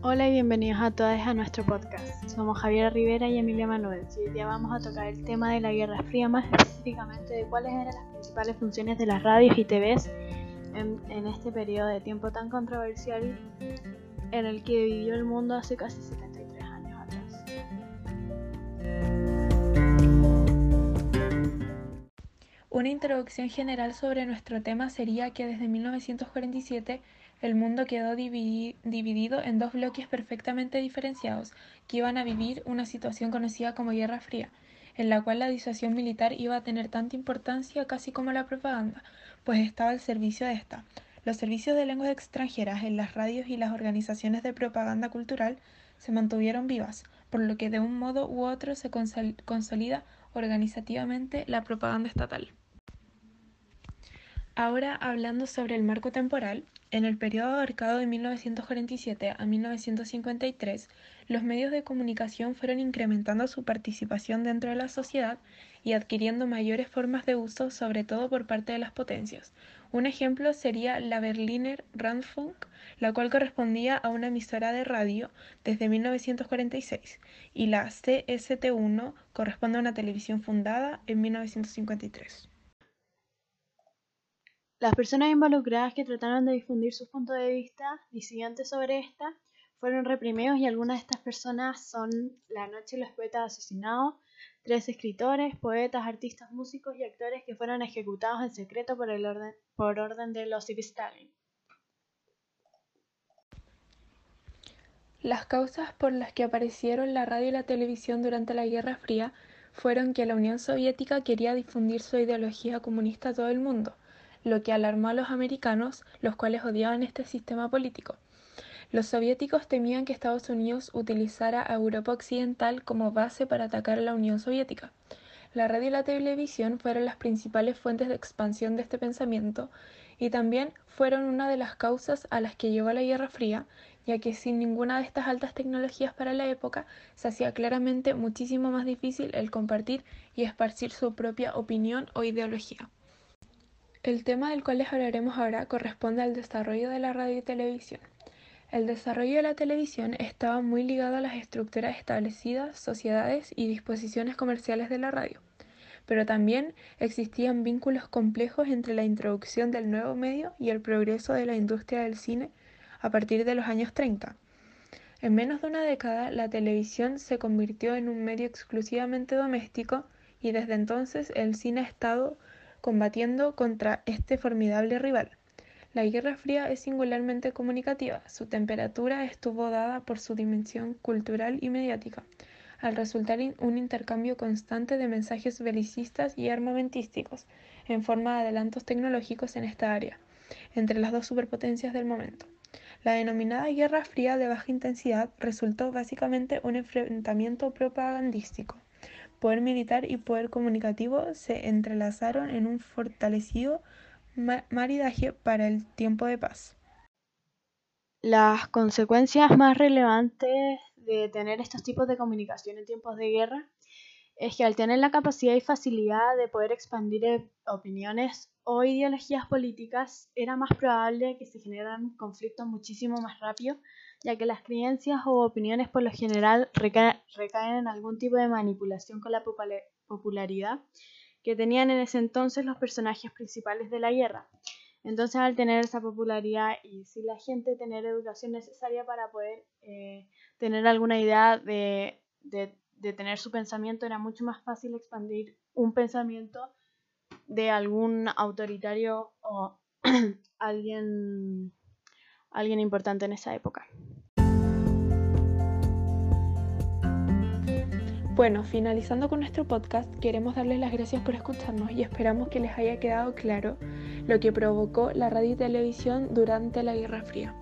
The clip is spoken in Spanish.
Hola y bienvenidos a todos a nuestro podcast. Somos Javiera Rivera y Emilia Manuel. Y hoy día vamos a tocar el tema de la Guerra Fría, más específicamente de cuáles eran las principales funciones de las radios y TVs en, en este periodo de tiempo tan controversial en el que vivió el mundo hace casi 73 años atrás. Una introducción general sobre nuestro tema sería que desde 1947 el mundo quedó dividido en dos bloques perfectamente diferenciados, que iban a vivir una situación conocida como Guerra Fría, en la cual la disuasión militar iba a tener tanta importancia casi como la propaganda, pues estaba al servicio de esta. Los servicios de lenguas extranjeras en las radios y las organizaciones de propaganda cultural se mantuvieron vivas, por lo que de un modo u otro se consolida organizativamente la propaganda estatal. Ahora hablando sobre el marco temporal, en el periodo abarcado de 1947 a 1953, los medios de comunicación fueron incrementando su participación dentro de la sociedad y adquiriendo mayores formas de uso, sobre todo por parte de las potencias. Un ejemplo sería la Berliner Rundfunk, la cual correspondía a una emisora de radio desde 1946, y la CST1 corresponde a una televisión fundada en 1953. Las personas involucradas que trataron de difundir sus puntos de vista disidentes sobre esta fueron reprimidos y algunas de estas personas son La Noche y los Poetas Asesinados, tres escritores, poetas, artistas, músicos y actores que fueron ejecutados en secreto por, el orden, por orden de los Stalin. Las causas por las que aparecieron la radio y la televisión durante la Guerra Fría fueron que la Unión Soviética quería difundir su ideología comunista a todo el mundo lo que alarmó a los americanos, los cuales odiaban este sistema político. Los soviéticos temían que Estados Unidos utilizara a Europa Occidental como base para atacar a la Unión Soviética. La radio y la televisión fueron las principales fuentes de expansión de este pensamiento y también fueron una de las causas a las que llevó la Guerra Fría, ya que sin ninguna de estas altas tecnologías para la época se hacía claramente muchísimo más difícil el compartir y esparcir su propia opinión o ideología. El tema del cual les hablaremos ahora corresponde al desarrollo de la radio y televisión. El desarrollo de la televisión estaba muy ligado a las estructuras establecidas, sociedades y disposiciones comerciales de la radio, pero también existían vínculos complejos entre la introducción del nuevo medio y el progreso de la industria del cine a partir de los años 30. En menos de una década, la televisión se convirtió en un medio exclusivamente doméstico y desde entonces el cine ha estado combatiendo contra este formidable rival. La Guerra Fría es singularmente comunicativa, su temperatura estuvo dada por su dimensión cultural y mediática, al resultar un intercambio constante de mensajes belicistas y armamentísticos, en forma de adelantos tecnológicos en esta área, entre las dos superpotencias del momento. La denominada Guerra Fría de baja intensidad resultó básicamente un enfrentamiento propagandístico poder militar y poder comunicativo se entrelazaron en un fortalecido maridaje para el tiempo de paz. Las consecuencias más relevantes de tener estos tipos de comunicación en tiempos de guerra es que al tener la capacidad y facilidad de poder expandir eh, opiniones o ideologías políticas, era más probable que se generaran conflictos muchísimo más rápido, ya que las creencias o opiniones por lo general recaen en algún tipo de manipulación con la popularidad que tenían en ese entonces los personajes principales de la guerra. Entonces, al tener esa popularidad y si la gente tener educación necesaria para poder eh, tener alguna idea de de tener su pensamiento, era mucho más fácil expandir un pensamiento de algún autoritario o alguien, alguien importante en esa época. Bueno, finalizando con nuestro podcast, queremos darles las gracias por escucharnos y esperamos que les haya quedado claro lo que provocó la radio y televisión durante la Guerra Fría.